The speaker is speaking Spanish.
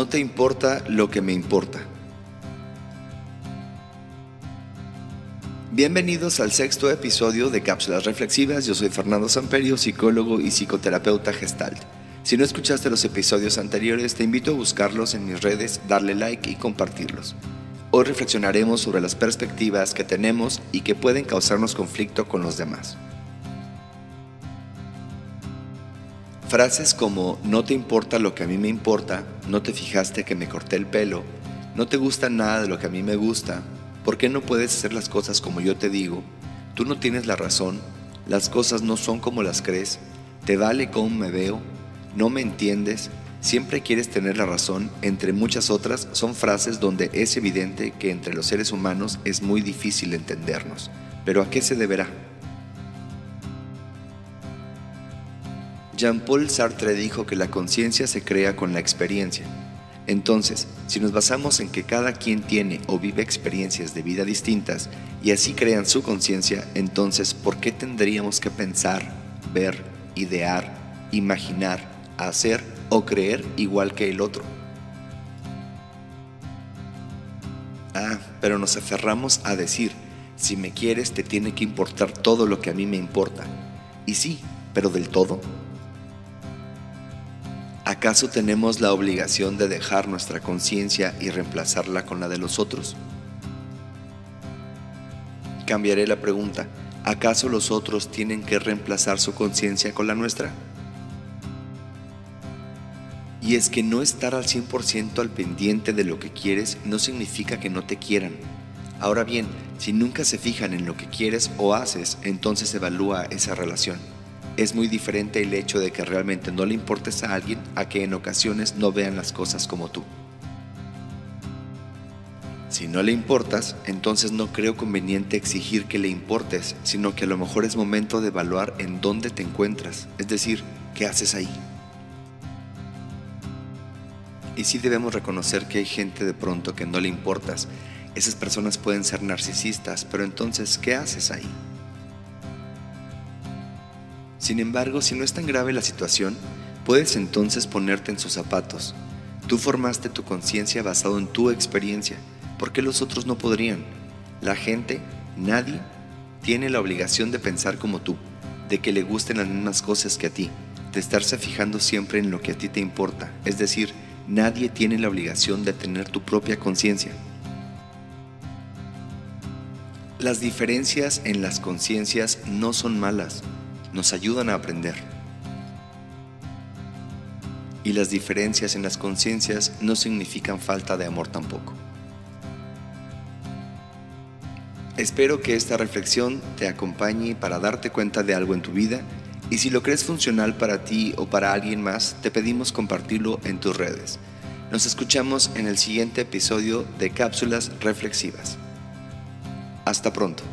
No te importa lo que me importa. Bienvenidos al sexto episodio de Cápsulas Reflexivas. Yo soy Fernando Samperio, psicólogo y psicoterapeuta gestalt. Si no escuchaste los episodios anteriores, te invito a buscarlos en mis redes, darle like y compartirlos. Hoy reflexionaremos sobre las perspectivas que tenemos y que pueden causarnos conflicto con los demás. Frases como no te importa lo que a mí me importa, no te fijaste que me corté el pelo, no te gusta nada de lo que a mí me gusta, ¿por qué no puedes hacer las cosas como yo te digo? Tú no tienes la razón, las cosas no son como las crees, te vale cómo me veo, no me entiendes, siempre quieres tener la razón, entre muchas otras son frases donde es evidente que entre los seres humanos es muy difícil entendernos. Pero ¿a qué se deberá? Jean-Paul Sartre dijo que la conciencia se crea con la experiencia. Entonces, si nos basamos en que cada quien tiene o vive experiencias de vida distintas y así crean su conciencia, entonces, ¿por qué tendríamos que pensar, ver, idear, imaginar, hacer o creer igual que el otro? Ah, pero nos aferramos a decir, si me quieres te tiene que importar todo lo que a mí me importa. Y sí, pero del todo. ¿Acaso tenemos la obligación de dejar nuestra conciencia y reemplazarla con la de los otros? Cambiaré la pregunta. ¿Acaso los otros tienen que reemplazar su conciencia con la nuestra? Y es que no estar al 100% al pendiente de lo que quieres no significa que no te quieran. Ahora bien, si nunca se fijan en lo que quieres o haces, entonces evalúa esa relación. Es muy diferente el hecho de que realmente no le importes a alguien a que en ocasiones no vean las cosas como tú. Si no le importas, entonces no creo conveniente exigir que le importes, sino que a lo mejor es momento de evaluar en dónde te encuentras, es decir, qué haces ahí. Y sí debemos reconocer que hay gente de pronto que no le importas. Esas personas pueden ser narcisistas, pero entonces, ¿qué haces ahí? Sin embargo, si no es tan grave la situación, puedes entonces ponerte en sus zapatos. Tú formaste tu conciencia basado en tu experiencia. ¿Por qué los otros no podrían? La gente, nadie, tiene la obligación de pensar como tú, de que le gusten las mismas cosas que a ti, de estarse fijando siempre en lo que a ti te importa. Es decir, nadie tiene la obligación de tener tu propia conciencia. Las diferencias en las conciencias no son malas, nos ayudan a aprender. Y las diferencias en las conciencias no significan falta de amor tampoco. Espero que esta reflexión te acompañe para darte cuenta de algo en tu vida y si lo crees funcional para ti o para alguien más, te pedimos compartirlo en tus redes. Nos escuchamos en el siguiente episodio de Cápsulas Reflexivas. Hasta pronto.